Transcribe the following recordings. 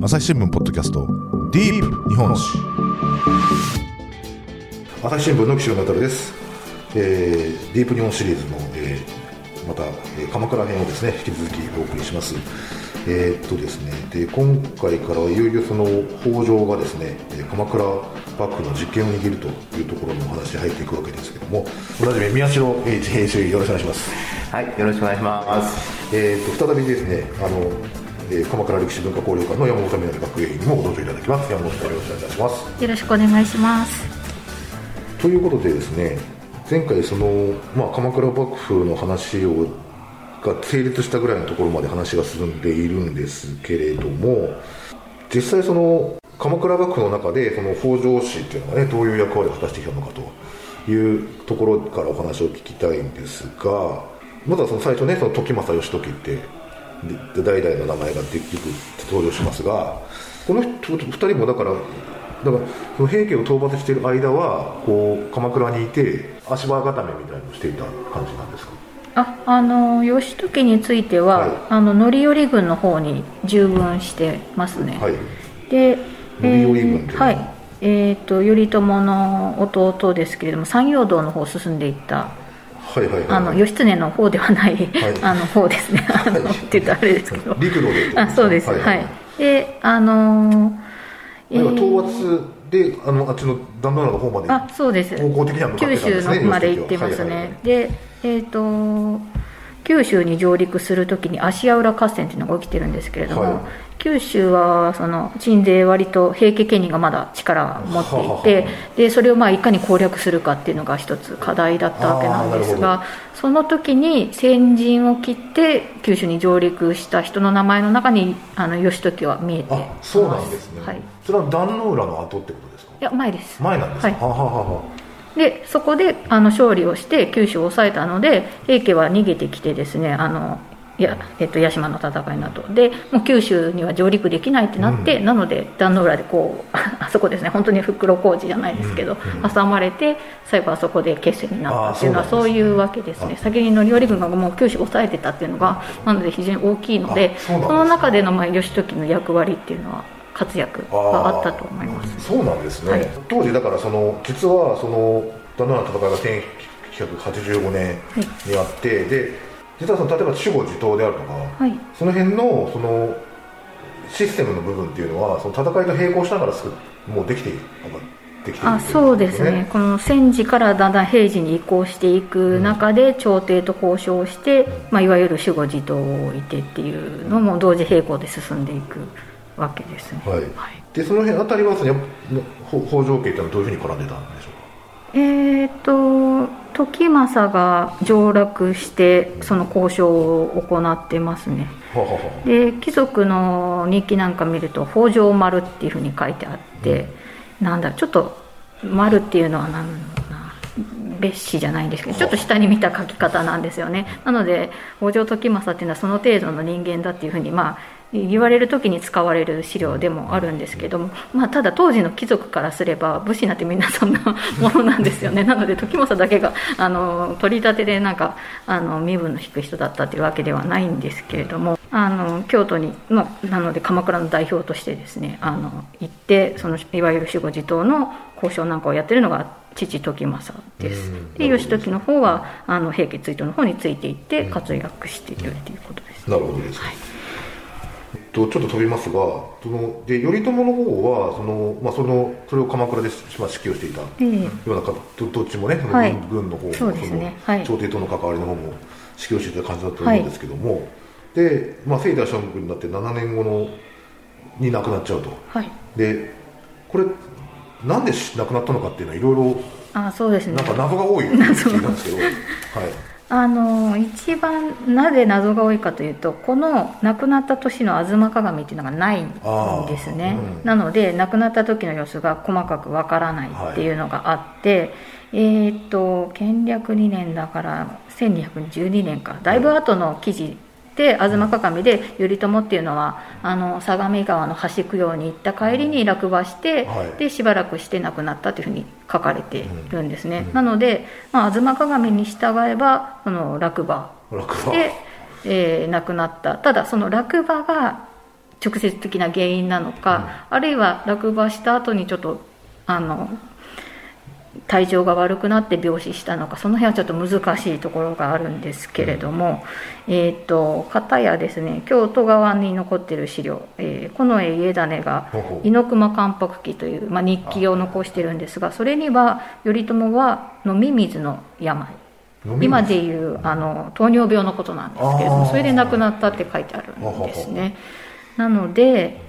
朝日新聞ポッドキャストディープ日本史。朝日新聞の岸野渉です、えー、ディープ日本シリーズの、えー、また、えー、鎌倉編をですね引き続きお送りします。えー、っとですねで今回からはいよいよその北条がですね鎌倉幕府の実権を握るというところのお話に入っていくわけですけどもおなじみ宮代英一編集よろしくお願いします。はいよろしくお願いします。えー、っと再びですねあのえー、鎌倉歴史文化交流館の山本みなり学芸員にもご登場いただきます。山本さんよろしくお願いいたします。よろしくお願いします。ということでですね前回その、まあ、鎌倉幕府の話をが成立したぐらいのところまで話が進んでいるんですけれども実際その鎌倉幕府の中でその北条氏っていうのがねどういう役割を果たしてきたのかというところからお話を聞きたいんですがまずはその最初ねその時政義時ってで代々の名前がよく登場しますがこの2人もだからだからその平家を討伐している間はこう鎌倉にいて足場固めみたいのをしていた感じなんですか？ああの義時については、はい、あの範頼軍の方に従軍してますね、はい、で範頼軍っては？い。えーと、頼朝の弟ですけれども山陽道の方を進んでいったはいはいはい、あの義経の方ではない、はい、あの方ですね、あの、って言ったらあれですけど、陸路で、あそうです、はい、はい、で、あのー、討伐で、あのあっちの旦那の方まで、あそうです、方向的には九州のまで行ってますね、はいはいは。い、で、えっ、ー、と、九州に上陸するときに芦屋浦合戦っていうのが起きてるんですけれども、はい、九州はその鎮西割と平家権利がまだ力を持っていてでそれをまあいかに攻略するかっていうのが一つ課題だったわけなんですがその時に先陣を切って九州に上陸した人の名前の中にあの義時は見えて。そうなんですね、はい、それは壇ノ浦の後ってことですか？いや前です。前なんですか、はい、はははでそこであの勝利をして九州を抑えたので平家は逃げてきてですねあのいや、えっと、屋島の戦いなどでもう九州には上陸できないってなって、うん、なので壇ノ浦でこう あそこですね。本当に袋小路じゃないですけど、うん、挟まれて最後あそこで決戦になったっていうのはそういうわけですね。先に範頼軍がもう九州を抑えてたっていうのがなので非常に大きいのでその中でのまあ義時の役割っていうのは活躍があったと思います。そうなんですね、はい、当時だからその実はその壇ノ浦の戦いが1985年にあって、はい、で実はその例えば守護自党であるとか、はい、その辺のそのシステムの部分っていうのはその戦いが並行しながらもうできているあそうですね、この戦時からだんだん平時に移行していく中で、朝廷と交渉して、うん、まあ、いわゆる守護自党を置いてっていうのも同時並行で進んでいくわけですね、はい、はい、でその辺あたりは、ね、北条家っていうのはどういうふうに絡んでたんでしょうか？えっ、と時政が上洛してその交渉を行ってますね。で貴族の日記なんか見ると「北条丸」っていうふうに書いてあって、うん、なんだちょっと「丸」っていうのは何な別紙じゃないんですけどちょっと下に見た書き方なんですよね。なので北条時政っていうのはその程度の人間だっていうふうにまあ言われる時に使われる資料でもあるんですけども、まあ、ただ当時の貴族からすれば武士なんてみんなそんなものなんですよね。なので時政だけがあの取り立てでなんかあの身分の低い人だったというわけではないんですけれどもあの京都にのなので鎌倉の代表としてですねあの行ってそのいわゆる守護地頭の交渉なんかをやってるのが父時政です。で義時の方はあの平家追討の方についていって活躍しているということです。なるほどです、はいとちょっと飛びますがそので頼朝の方はその、まあ、そのそれを鎌倉で、まあ、指揮をしていたようなか、どどっちもねその軍,、の方もそ、ね、の朝廷との関わりの方も指揮をしていた感じだと思うんですけども、はい、で、まあ、聖大将軍になって7年後のに亡くなっちゃうと、はい、でこれなんで亡くなったのかっていうのはいろいろあそうですね。なんか謎が多いって聞いたんですけど、はいあの一番なぜ謎が多いかというとこの亡くなった年の「吾妻鏡」っていうのがないんですね、うん、なので亡くなった時の様子が細かくわからないっていうのがあって、はい、えっ、と建略2年だから1212年か。だいぶ後の記事で吾妻鏡で頼朝っていうのはあの相模川の橋供養に行った帰りに落馬して、はい、でしばらくして亡くなったというふうに書かれているんですね、うん、なので、まあ、吾妻鏡に従えばその落馬。で、えー、亡くなった。ただその落馬が直接的な原因なのか、あるいは落馬した後にちょっとあの体調が悪くなって病死したのかその辺はちょっと難しいところがあるんですけれども、うん、えと片やですね京都側に残っている資料、えー、近衛家種が猪熊関白記という、まあ、日記を残してるんですがそれには頼朝は飲み水の病。今でいうあの糖尿病のことなんですけれどもそれで亡くなったって書いてあるんですね。なので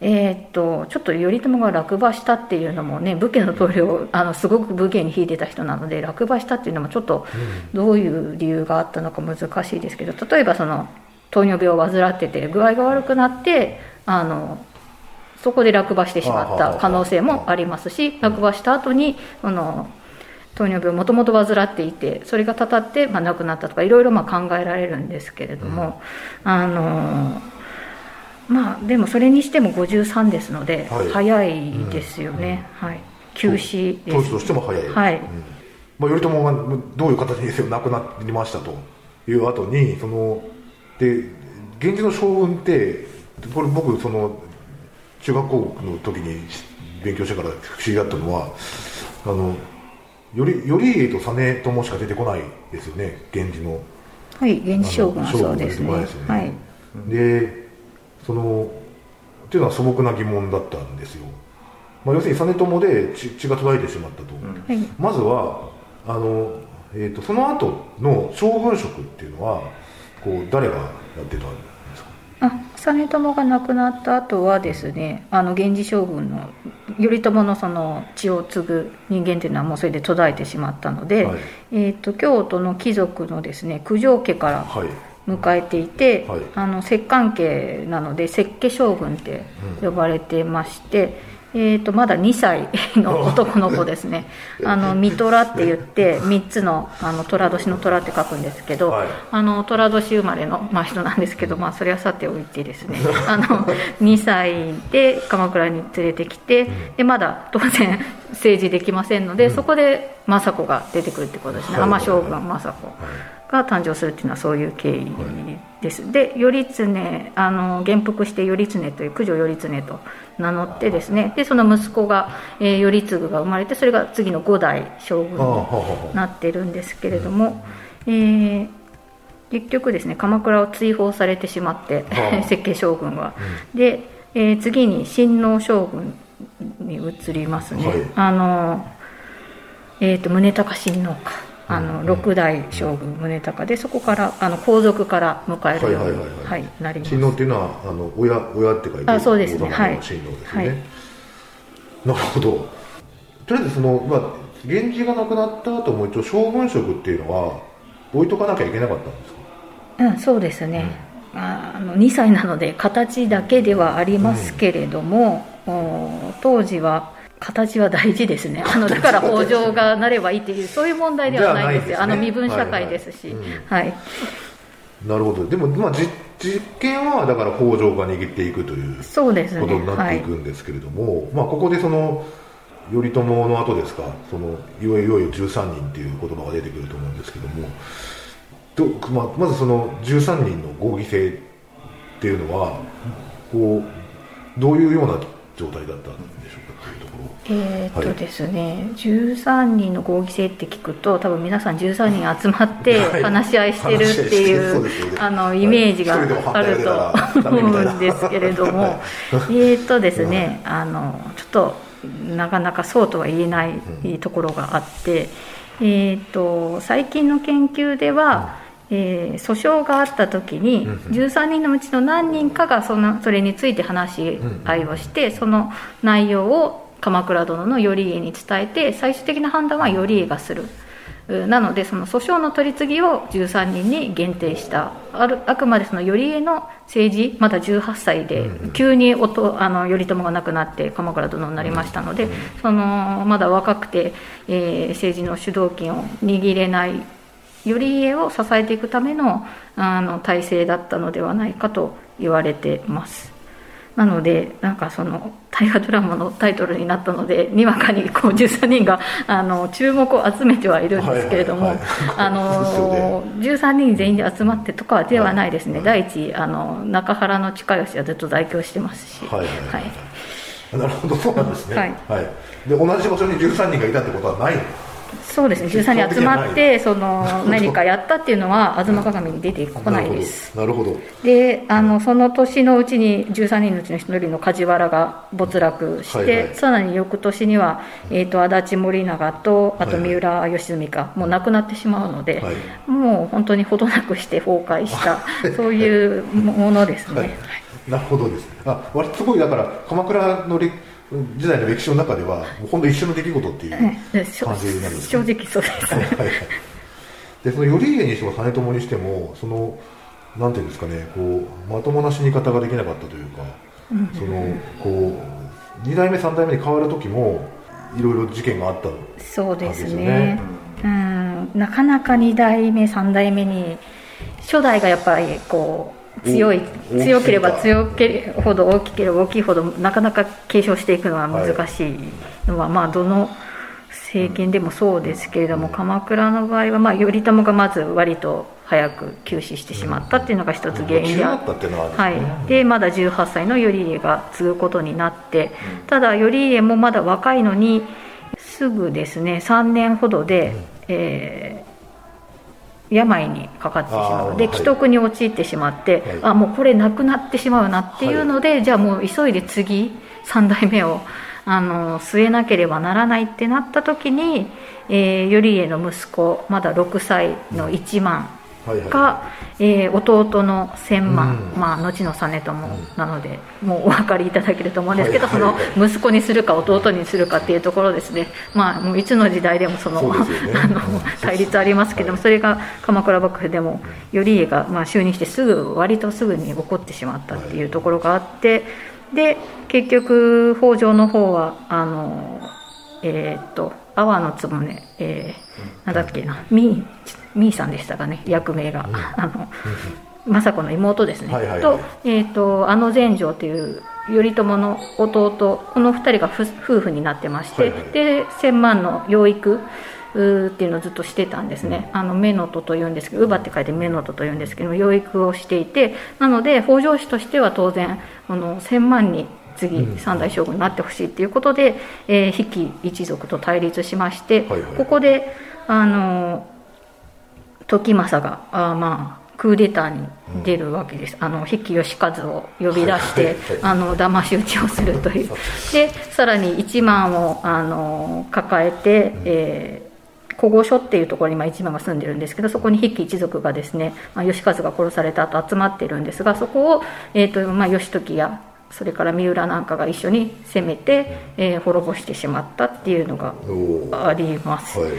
えー、っとちょっと頼朝が落馬したっていうのもね武家の棟梁あのすごく武家に引いてた人なので落馬したっていうのもちょっとどういう理由があったのか難しいですけど例えばその糖尿病を患ってて具合が悪くなってあのそこで落馬してしまった可能性もありますし落馬した後にその糖尿病もともと患っていてそれがたたって、まあ、亡くなったとかいろいろまあ考えられるんですけれども、あのまあでもそれにしても53ですので、はい、早いですよね、うん、はい。休止当時としても早い。はい、うん、まあ、頼朝がどういう形にせよ亡くなりましたという後にそので源氏の将軍ってこれ僕その中学校の時に勉強してから不思議だったのはあのより頼家と実朝しか出てこないですよね。源氏のはい源氏将軍はそうですね、ね、はい、でそのっていうのは素朴な疑問だったんですよ、まあ、要するに実朝で血血が途絶えてしまったと、うん、まずはあの、えーと、その後の将軍職っていうのはこう誰がやってたんですか？あ実朝が亡くなった後はですねあの源氏将軍の頼朝のその血を継ぐ人間っていうのはもうそれで途絶えてしまったので、はい、えーと、京都の貴族のですね九条家から、はい迎えていて、はい、あの摂関家なので摂家将軍って呼ばれてまして、うん、えーと、まだ2歳の男の子ですね。あの三虎って言って3つのあの寅年の虎って書くんですけど、はい、あの寅年生まれの、まあ、人なんですけど、まあ、それはさておいてですね。あの2歳で鎌倉に連れてきて、でまだ当然政治できませんので、うん、そこで政子が出てくるってことですね、はい、将軍政子。が誕生するっていうのはそういう経緯です、はい、で頼経あの元服して頼経という九条頼経と名乗ってですね。でその息子が、えー、頼次が生まれてそれが次の五代将軍になってるんですけれども、えー、結局ですね鎌倉を追放されてしまって設計 将軍は、うん、で、えー、次に親王将軍に移りますね、はい、あのえっ、ー、と宗隆親王かあの六代将軍宗隆でそこからあの皇族から迎えるように、はい、なります。親王っていうのはあの親親って書いてあそうですね。はい。親王ですね、はい、なるほど。とりあえずそのまあ源氏が亡くなった後も一応将軍職っていうのは置いとかなきゃいけなかったんですか？うんそうですね、うん、あの2歳なので形だけではありますけれども、うん、当時は形は大事ですね、あのだから北条がなればいいっていう、そういう問題ではないんですよ、すね、あの身分社会ですし。はい、なるほど、でも、まあ、実実験はだから北条が握っていくということになっていくんですけれども、ねはい、まあ、ここでその頼朝の後ですか、そのいよいよ13人っていう言葉が出てくると思うんですけども、どまあ、まずその13人の合議制っていうのは、こうどういうような状態だったんでしょうかというところ？えー、っとですね、はい、13人の合議制って聞くと多分皆さん13人集まって話し合いしてるっていう、あのイメージがあると思うんですけれども、えっとですね、あのちょっとなかなかそうとは言えないところがあって、えー、っと最近の研究では、えー、訴訟があった時に13人のうちの何人かがそのそれについて話し合いをしてその内容を鎌倉殿の頼家に伝えて最終的な判断は頼家がする。なのでその訴訟の取り次ぎを13人に限定した。あるあくまでその頼家の政治まだ18歳で急におとあの頼朝が亡くなって鎌倉殿になりましたのでそのまだ若くて、えー、政治の主導権を握れない頼家を支えていくためのあの体制だったのではないかと言われてます。なのでなんかその大河ドラマのタイトルになったのでにわかにこう13人があの注目を集めてはいるんですけれども、あの13人全員で集まってとかではないですね、第一あの中原の近吉はずっと在京してますし。はい、なるほどそうなんですね、はい。はい、で同じ場所に13人がいたってことはないそうですね。13人集まってその 何かやったっていうのは「吾妻鏡」に出てこないです。なるほど。であのその年のうちに13人のうちの1人の梶原が没落して、はいはい、さらに翌年には、えーと、足立森永とあと三浦義澄がもう亡くなってしまうので、はい、もう本当にほどなくして崩壊した そういうものですね、はい、なるほどです。あ割とすごいだから鎌倉の歴時代の歴史の中では、もう本当一緒の出来事っていう感じになるんです、正直そうです、はいはい、でその頼家にしても実朝にしてもそのなんていうんですかねこうまともな死に方ができなかったというか、うん、そのこう2代目3代目に変わる時もいろいろ事件があったんですよね。そうですね、うん、なかなか2代目3代目に初代がやっぱりこう強い強ければ強けれほど大きければ大きいほどなかなか継承していくのは難しい。のは、はい、まあどの政権でもそうですけれども、うん、鎌倉の場合は、まあ、頼朝がまず割と早く急死してしまったっていうのが一つ原因で、あはい、でまだ18歳の頼家が継ぐことになって、ただ頼家もまだ若いのにすぐですね3年ほどで、えー病にかかってしまう。で既得に陥ってしまって、はい、あもうこれなくなってしまうなっていうので、はい、じゃあもう急いで次3代目をあの据えなければならないってなった時に、えー、頼家の息子まだ6歳の一幡はいはい、が、えー、弟の千万、うん、まあ、後の実朝なので、もうお分かりいただけると思うんですけど、はいはい。はい、その息子にするか弟にするかっていうところですね、まあ、もういつの時代でもその、ね、あの対立ありますけども、はい、それが鎌倉幕府でも頼家がまあ就任してすぐ割とすぐに起こってしまったっていうところがあって、で結局北条の方はあのえー、っと阿波の局、えー、なんだっけな？みみーさんでしたかね？役名が、うん、あの、政子の妹ですね、はいはいはい、と,、えーと、あの全成という頼朝の弟この2人が夫婦になってまして、はいはい、で千万の養育っていうのをずっとしてたんですね、うん、あのメノトというんですけど乳母って書いてメノトというんですけど養育をしていてなので北条氏としては当然この千万に次三代将軍になってほしいっていうことで、えー、比企一族と対立しまして、はいはい、ここであの時政があまあクーデターに出るわけです、うん、あの比企義和を呼び出して、はいはい、あの騙し討ちをするという。でさらに一万をあの抱えて、うん、えー古豪所っていうところにまあ一番が住んでるんですけどそこに筆記一族がですね、まあ、義和が殺された後集まってるんですがそこを、えーとまあ、義時やそれから三浦なんかが一緒に攻めて、えー、滅ぼしてしまったっていうのがあります。はいはい。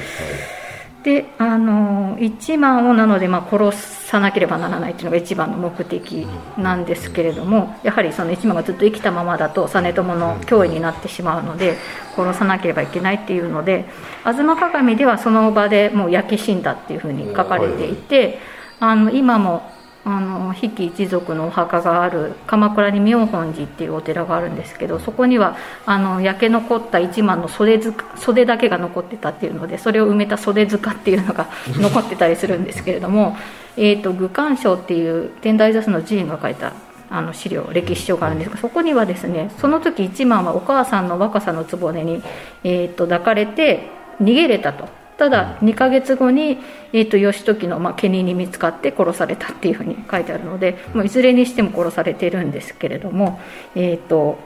であの一番をなので、まあ、殺さなければならないというのが一番の目的なんですけれどもやはりその一番がずっと生きたままだと実朝の脅威になってしまうので殺さなければいけないっていうので「吾妻鏡」ではその場でもう焼け死んだっていうふうに書かれていてあの今もあの比企一族のお墓がある鎌倉に妙本寺っていうお寺があるんですけどそこにはあの焼け残った一幡の袖袖だけが残ってたっていうのでそれを埋めた袖塚っていうのが残ってたりするんですけれども「えーと、愚官賞」っていう天台座の寺院が書いたあの資料歴史書があるんですがそこにはですねその時一幡はお母さんの若さの局に、えーと抱かれて逃げれたと。ただ2ヶ月後に、えーと、義時の、まあ、毛に見つかって殺されたっていうふうに書いてあるのでもういずれにしても殺されてるんですけれども、えーと、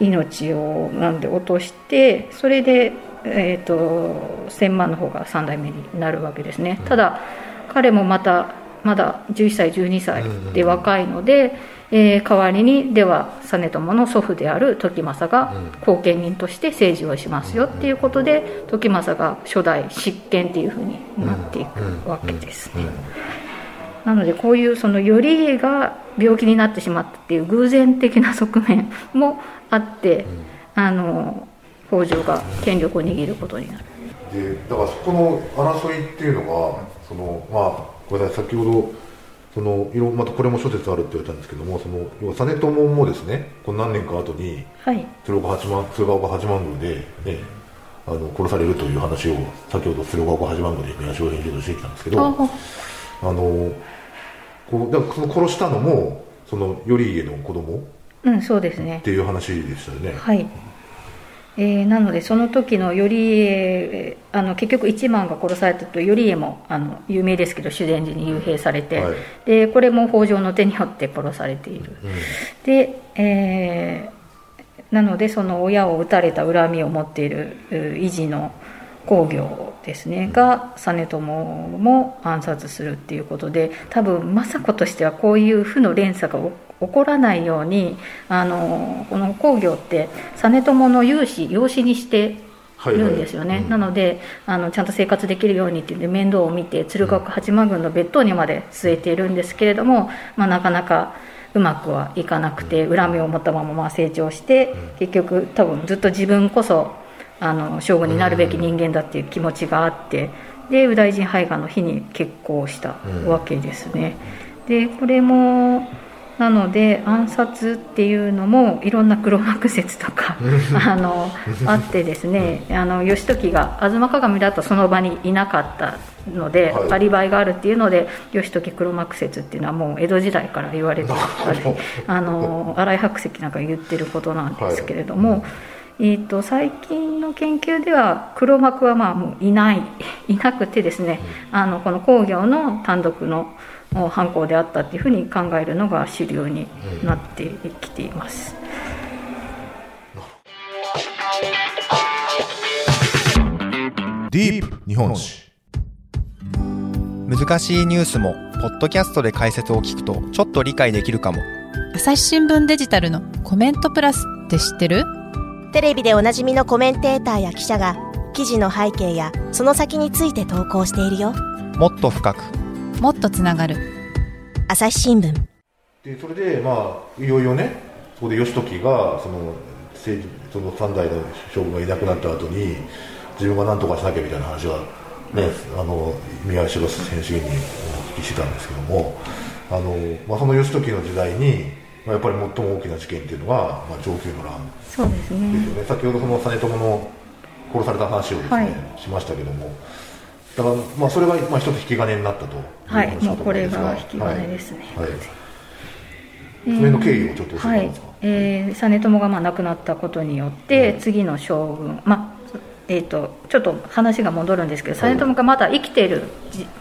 命をなんで落としてそれで、えーと、1000万の方が3代目になるわけですね。ただ彼もまたまだ11歳12歳で若いので、えー、代わりにでは実朝の祖父である時政が後見人として政治をしますよっていうことで時政が初代執権っていうふうになっていくわけですね。なのでこういうその頼家が病気になってしまったっていう偶然的な側面もあって、あの北条が権力を握ることになる。でだからそこの争いっていうのがそのまあごめんなさい先ほどそそのいろまたこれも諸説あるって言われたんですけどもその要は実朝もですねこの何年か後に、はい、鶴岡八幡鶴岡八幡宮で、ね、あの殺されるという話を先ほど鶴岡八幡宮で宮城編集としてきたんですけどあのこうだからその殺したのもその頼家の子供うんそうですね。っていう話でしたよね。はいえー、なのでその時の頼家あの結局一幡が殺されたと頼家もあの有名ですけど修善寺に幽閉されて、はい、でこれも北条の手によって殺されている、うん、で、えー、なのでその親を撃たれた恨みを持っている維持の工業ですねが実朝も暗殺するっていうことで多分政子としてはこういう負の連鎖が起こらないようにあのこの工業って実朝の養子養子にしているんですよね、はいはいうん、なのであのちゃんと生活できるようにっていうんで面倒を見て鶴岡八幡宮の別当にまで据えているんですけれども、まあ、なかなかうまくはいかなくて恨みを持ったままま成長して結局多分ずっと自分こそあの将軍になるべき人間だっていう気持ちがあってで右大臣胚芽の日に結婚したわけですね。でこれもなので暗殺っていうのもいろんな黒幕説とかあのあってですねあの義時が吾妻鏡だとその場にいなかったので、はい、アリバイがあるっていうので義時黒幕説っていうのはもう江戸時代から言われてたりあの新井白石なんか言ってることなんですけれども。はい。えーと、最近の研究では黒幕はまあもういないいなくてですね、あのこの工業の単独の犯行であったっていうふうに考えるのが主流になってきています。ディープ日本史難しいニュースもポッドキャストで解説を聞くとちょっと理解できるかも。朝日新聞デジタルのコメントプラスって知ってる？テレビでおなじみのコメンテーターや記者が記事の背景やその先について投稿しているよ。もっと深くもっとつながる。朝日新聞。でそれでまあいよいよねそこで義時がそのその3代の将軍がいなくなった後に自分が何とかしなきゃみたいな話はね、あの宮代選手にお聞きしてたんですけどもあの、まあ、その義時の時代にまあ、やっぱり最も大きな事件っていうのは、まあ、上級の乱そうですね。ですよね。先ほどその実朝の殺された話をですね、はい、しましたけどもだからまあそれがまあ一つ引き金になったとはいもうこれが引き金ですね、はい、はい、それの経緯をちょっと教えてください、はい。えー、実朝がまあ亡くなったことによって、次の将軍、まあ、えーと、ちょっと話が戻るんですけど実朝がまだ生きている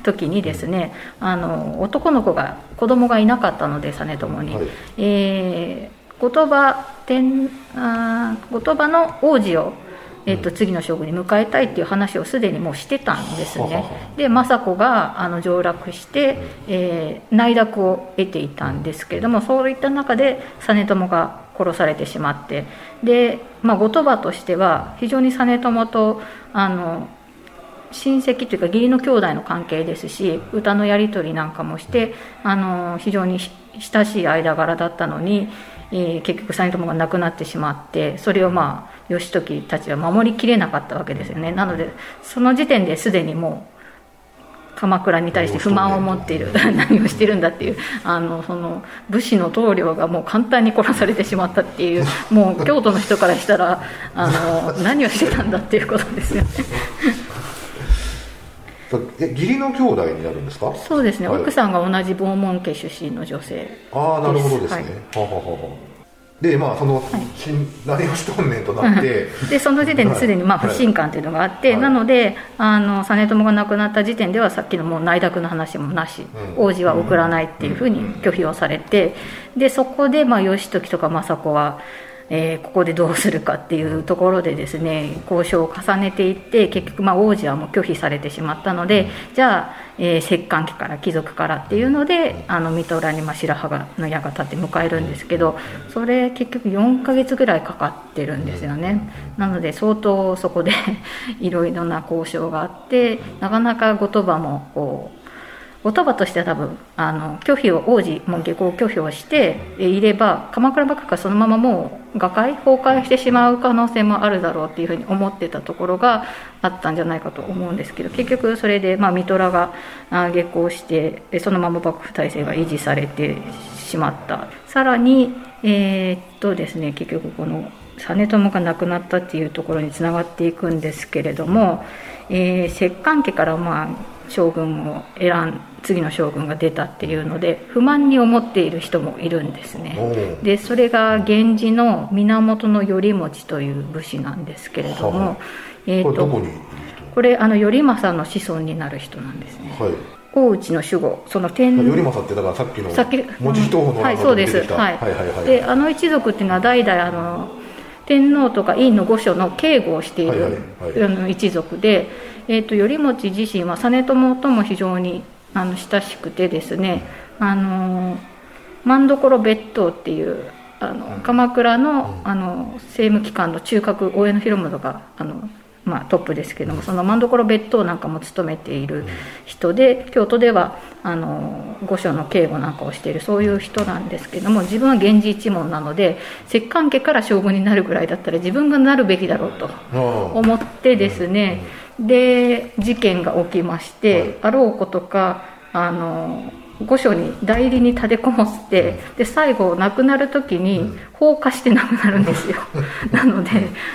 時にですねあの男の子が子供がいなかったので実朝に、はい、えー、後鳥羽天あ後鳥羽の王子をえっと、次の将軍に迎えたいっていう話をすでにもうしてたんですね。で政子があの上洛して、えー、内諾を得ていたんですけれどもそういった中で実朝が殺されてしまってで、まあ、後鳥羽としては非常に実朝とあの親戚というか義理の兄弟の関係ですし歌のやり取りなんかもしてあの非常に親しい間柄だったのに、えー、結局実朝が亡くなってしまってそれをまあ義時たちは守りきれなかったわけですよねなのでその時点ですでにもう鎌倉に対して不満を持っている何をしてるんだっていうあのその武士の棟梁がもう簡単に殺されてしまったっていうもう京都の人からしたらあの何をしてたんだっていうことですよね。え義理の兄弟になるんですか？そうですね、はい、奥さんが同じ房門家出身の女性ああなるほどですね、はい、ははははでまあその、はい、何をしとんねんとなって。でその時点ですでにまあ不信感というのがあって、はい、なのであの実朝が亡くなった時点ではさっきのもう内諾の話もなし、うん、王子は送らないっていうふうに拒否をされてでそこでまあ義時とか政子はえー、ここでどうするかっていうところでですね交渉を重ねていって結局まあ王子はもう拒否されてしまったのでじゃあ、えー、摂関家から貴族からっていうのであの水戸浦にまあ白羽の矢が立って迎えるんですけどそれ結局4ヶ月ぐらいかかってるんですよね。なので相当そこで いろいろな交渉があってなかなか後鳥羽もこう言葉としては多分あの拒否を王子も下校拒否をしていれば鎌倉幕府がそのままもう瓦解崩壊してしまう可能性もあるだろうっていうふうに思ってたところがあったんじゃないかと思うんですけど結局それで、まあ、が下校してそのまま幕府体制が維持されてしまった。さらにえー、っとですね結局この実朝が亡くなったっていうところにつながっていくんですけれども、えー、摂関家からまあ将軍を選ん次の将軍が出たっていうので不満に思っている人もいるんですね。でそれが源氏の源頼茂という武士なんですけれども、はえーと、これあの頼政の子孫になる人なんですね、はい。大内の守護その天頼政ってだからさっきの文字東のはいそうです。はい、はいはいはい。であの一族っていうのは代々あの天皇とか院の御所の警護をしている、はいはいはい、一族で、えーと、頼茂自身は実朝とも非常にあの親しくてですねあの万所別当っていうあの鎌倉のあの政務機関の中核大江広元があのまあ、トップですけどもその万所別当なんかも務めている人で京都ではあの御所の警護なんかをしているそういう人なんですけども自分は源氏一門なので摂関家から将軍になるぐらいだったら自分がなるべきだろうと思ってですねで事件が起きまして、あろうことかあの御所に代理に立てこもってで最後亡くなる時に放火して亡くなるんですよ。なので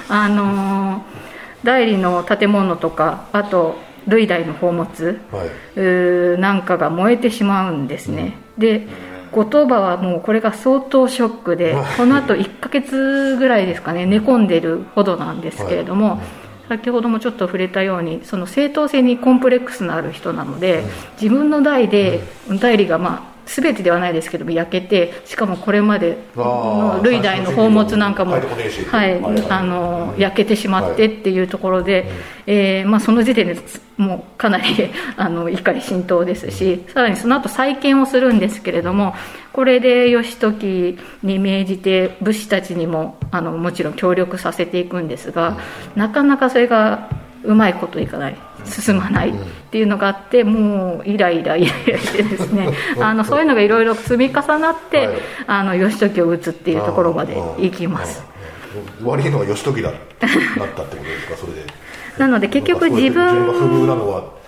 あのー代理の建物とかあと類代の宝物、はい、なんかが燃えてしまうんですね、うん、で後鳥羽はもうこれが相当ショックでこのあと1ヶ月ぐらいですかね寝込んでるほどなんですけれども、はい。先ほどもちょっと触れたようにその正当性にコンプレックスのある人なので自分の代で代理がまあ全てではないですけども焼けてしかもこれまでの類代の宝物なんかも、はい、あの焼けてしまってっていうところで、えーまあ、その時点でもうかなり あの怒り心頭ですしさらにその後再建をするんですけれどもこれで義時に命じて武士たちにもあのもちろん協力させていくんですがなかなかそれがうまいこといかない進まないっていうのがあってもうイライライライラしてですね。あのそういうのがいろいろ積み重なって、はい、あの義時を打つっていうところまでいきます。悪い。のは義時だだったってことですか？それで。なので結局自分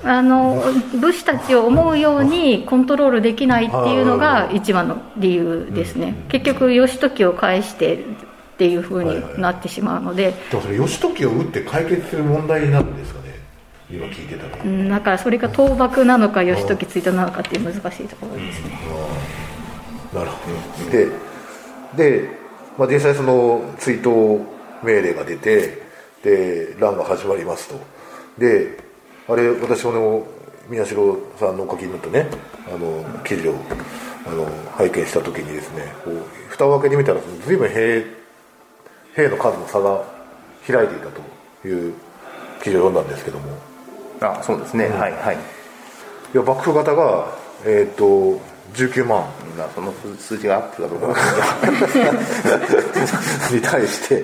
あの武士たちを思うようにコントロールできないっていうのが一番の理由ですね。結局義時を返してっていうふうになってしまうので、はいはい、でもそれ義時を打って解決する問題なん。ですかね今聞いてたら、うん、だからそれが倒幕なのか義時追悼なのかっていう難しいところですね、うん、なるほど。でで、まあ、実際その追悼命令が出てで乱が始まりますと。であれ私も宮代さんのお書きになったねあの記事をあの拝見した時にですねこう蓋を開けてみたら随分兵兵の数の差が開いていたという記事を読んだんですけどもあそうですね、うん、はいはい。いや幕府方がえっ、ー、と19万。その数字がアップだと思いますに対して。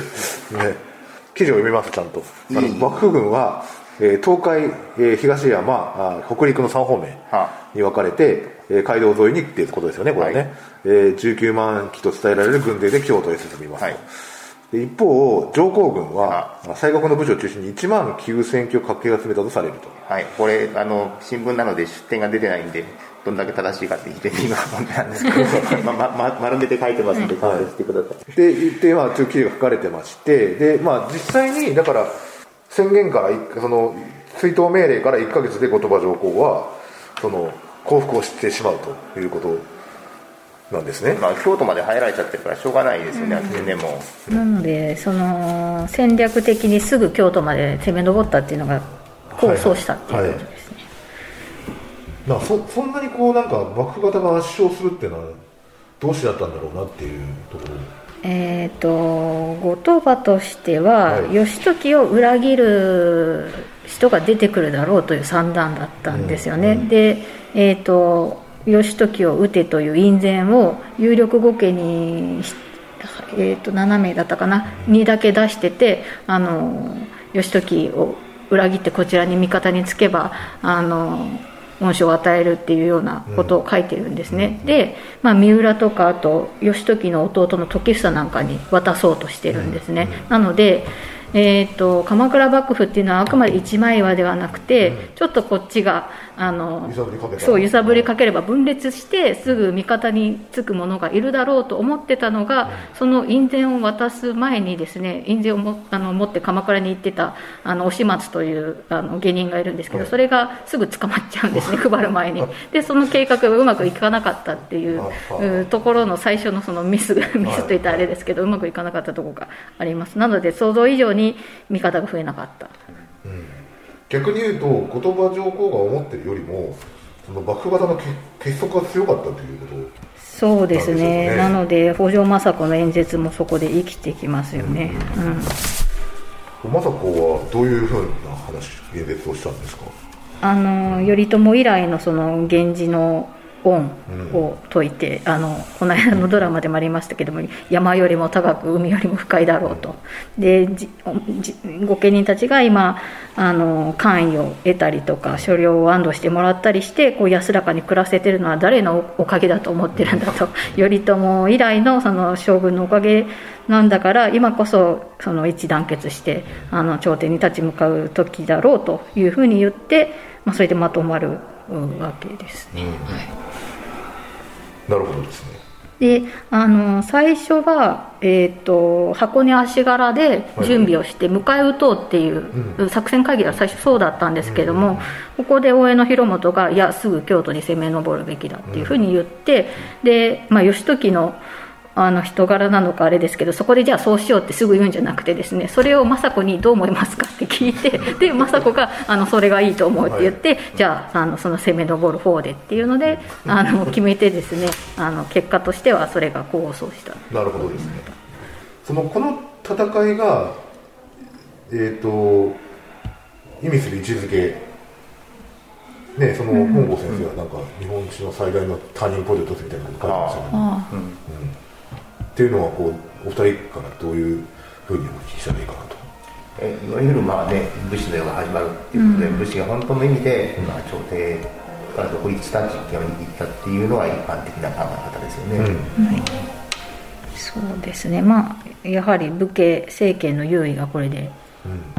ね。記事を読みますちゃんと、あの幕府軍は、えー、東海、えー、東山あ北陸の3方面に分かれて、えー、街道沿いにっていうことですよねこれはね、はい、えー、19万機と伝えられる軍勢で京都へ進みます、はいで一方上皇軍は西国の部署を中心に1万9000機かけ集めたとされると。はい。これあの新聞なので出典が出てないんでどんだけ正しいかって聞いてみる問題なんです。け どままま丸めて書いてますんで勘弁してください、で言ってまあ記事が書かれてましてでまあ実際にだから宣言からその追悼命令から1か月で後鳥羽上皇はその降伏をしてしまうということなんですね、まあ、京都まで入られちゃってるからしょうがないですよね、うん、でも。なのでその戦略的にすぐ京都まで攻め上ったっていうのが功を奏したっていうことですね、はいはい、そそんなにこうなんか幕府方が圧勝するっていうのはどうしてだったんだろうなっていうところ。えーと、後鳥羽としては、はい、義時を裏切る人が出てくるだろうという算段だったんですよね、うん。うん、で、えーと義時を討てという院宣を有力御家に、えー、と7名だったかな？にだけ出しててあの義時を裏切ってこちらに味方につけばあの恩賞を与えるっていうようなことを書いてるんですね、で、まあ、三浦とかあと義時の弟の時房なんかに渡そうとしてるんですね、なのでえーと、鎌倉幕府っていうのはあくまで一枚岩ではなくて、うん、ちょっとこっちがあのそう揺さぶりかければ分裂してすぐ味方につく者がいるだろうと思ってたのが、うん、その印伝を渡す前にですね印伝をもあの持って鎌倉に行ってたあの押松というあの芸人がいるんですけど、それがすぐ捕まっちゃうんですね 配る前に。でその計画がうまくいかなかったっていうところの最初のそのミスミスといったあれですけどうまくいかなかったところがあります。なので想像以上に味方が増えなかった。うん逆に言うと後鳥羽上皇が思ってるよりもその幕府型の結束が強かったということそうですね、なので北条政子の演説もそこで生きてきますよね、うん、うん、政子はどういうふうな話演説をしたんですか？あの頼朝以来のその源氏の恩を解いて、うん、あのこの間のドラマでもありましたけども山よりも高く海よりも深いだろうと。で御家人たちが今あの官位を得たりとか所領を安堵してもらったりしてこう安らかに暮らせてるのは誰のおかげだと思ってるんだと。頼朝以来のその将軍のおかげなんだから今こそその一致団結してあの朝廷に立ち向かう時だろうというふうに言って、まあ、それでまとまるわけですね。はい。なるほどですね。であの最初は、えーと、箱根足柄で準備をして迎え撃とうっていう作戦会議は最初そうだったんですけども、ここで大江広元がいやすぐ京都に攻め上るべきだっていうふうに言って、で、まあ、義時のあの人柄なのかあれですけどそこでじゃあそうしようってすぐ言うんじゃなくてですねそれを政子にどう思いますかって聞いてで政子があのそれがいいと思うって言って、はい、じゃああのその攻め上る方でっていうのであの決めてですねあの結果としてはそれが功を奏した。なるほどですね。そのこの戦いがえっ、ー、と意味する位置づけ。ね、その本郷先生はなんか日本史の最大のターニングポイントみたいなこと書いてましたけど、うんっていうのはこうお二人からどういうふうにお聞きしたらいいかなと。えいわゆるまあね武士の世が始まるっていうことで、うん、武士が本当の意味で、まあ、朝廷から独立した実験を握ったっていうのは一般的な考え方ですよね。うん、そうですね。まあやはり武家政権の優位がこれで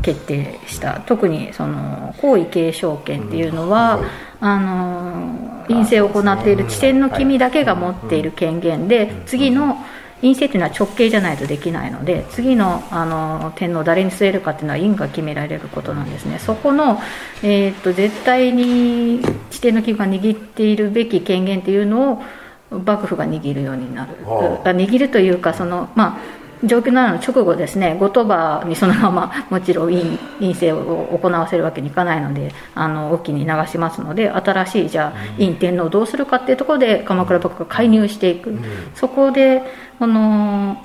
決定した、うん、特にその皇位継承権っていうのは、はい、あの院政を行っている知見の君だけが持っている権限で、次の院政というのは直系じゃないとできないので次のあの天皇誰に据えるかっていうのは院が決められることなんですね。そこの、えーと、絶対に地底の機が握っているべき権限っていうのを幕府が握るようになる、はあ、握るというかそのまあ状況なの直後ですね後鳥羽にそのまま もちろん院院政を行わせるわけにいかないのであの沖に流しますので新しいじゃあ院天皇をどうするかっていうところで鎌倉幕府が介入していく、うん、そこでこの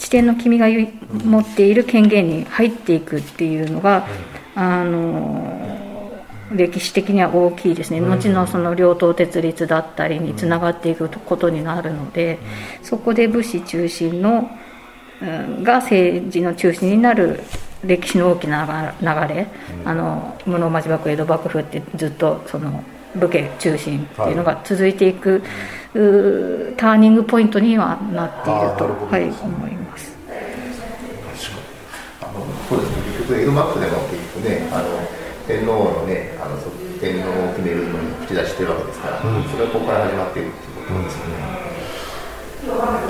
地点の君が持っている権限に入っていくっていうのが、あの歴史的には大きいですね、後のその両党設立だったりにつながっていくことになるので、そこで武士中心のが政治の中心になる歴史の大きな流れ、あの室町幕府江戸幕府ってずっとその武家中心っていうのが続いていく、はい、ターニングポイントにはなっているとはい、思います。あのそうですね結局江戸幕府でも結局ねあの天皇のねあの天皇を決めるのに口出してるわけですから、うん、それはここから始まっているっていうことですよね。うん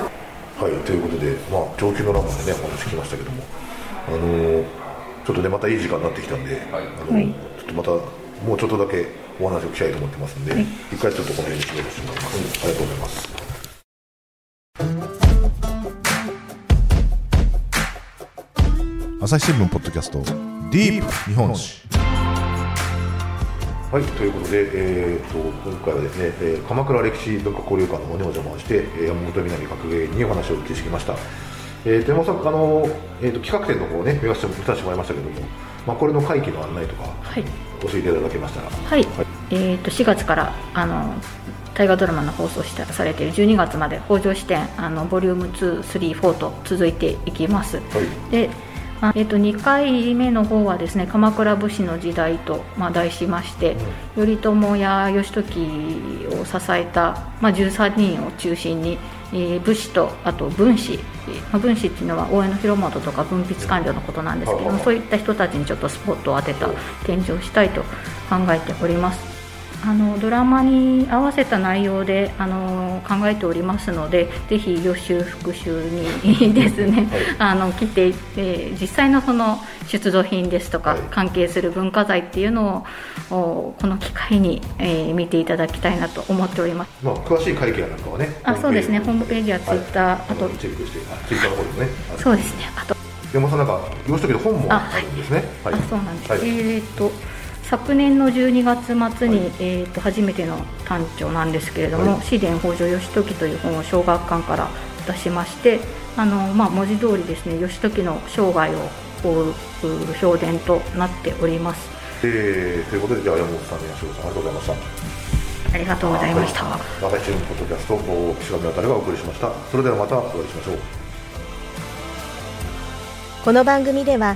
はい、ということで、まあ、上級のランナーでね、お話聞きましたけども、あのー、ちょっとね、またいい時間になってきたんで、はい、あのー、ちょっとまた、もうちょっとだけお話を聞きたいと思ってますんで、はい、一回ちょっとこの辺に締めさせてもらいます。ありがとうございます。朝日新聞ポッドキャストディープ日本史はい、ということで、えーと、今回はですね、えー、鎌倉歴史文化交流館の方にお邪魔して、えー、山本南学芸にお話をお聞きしてきました。えー、山本さん、あのえーと、企画展の方をね、見させてもらいましたけども、まあ、これの会期の案内とか、はい、教えていただけましたら。はい、はい、えーと、4月からあの大河ドラマの放送したされている12月まで北条支店あのボリューム2、3、4と続いていきます。はい、であえっと、2回目の方はですね鎌倉武士の時代と、まあ、題しまして、うん、頼朝や義時を支えた、まあ、13人を中心に、えー、武士とあと文士、まあ、文士っていうのは大江広元とか文筆官僚のことなんですけども、うん、そういった人たちにちょっとスポットを当てた展示をしたいと考えております。あのドラマに合わせた内容であの考えておりますのでぜひ予習復習にですね、はい、あの来ていって実際のその出土品ですとか、はい、関係する文化財っていうのをこの機会に、えー、見ていただきたいなと思っております、まあ、詳しい会見なんかはねあそうですね。ホームページやツイッター、はい、あとチェックしてツイッターの方でもねそうですね。あと。山本さんなんか用紙時の本もあるんですね。はい、あそうなんです、えっ、と昨年の12月末に、はい、えーと、初めての短調なんですけれども「紫伝北条義時」という本を小学館から出しましてあの、まあ、文字通りですね義時の生涯を追う評伝となっております。えー、ということでじゃあ山本さん宮代さんありがとうございましたありがとうございました。長井チームポッドキャスト岸上渡がお送りしました。それではまたお会いしましょう。この番組では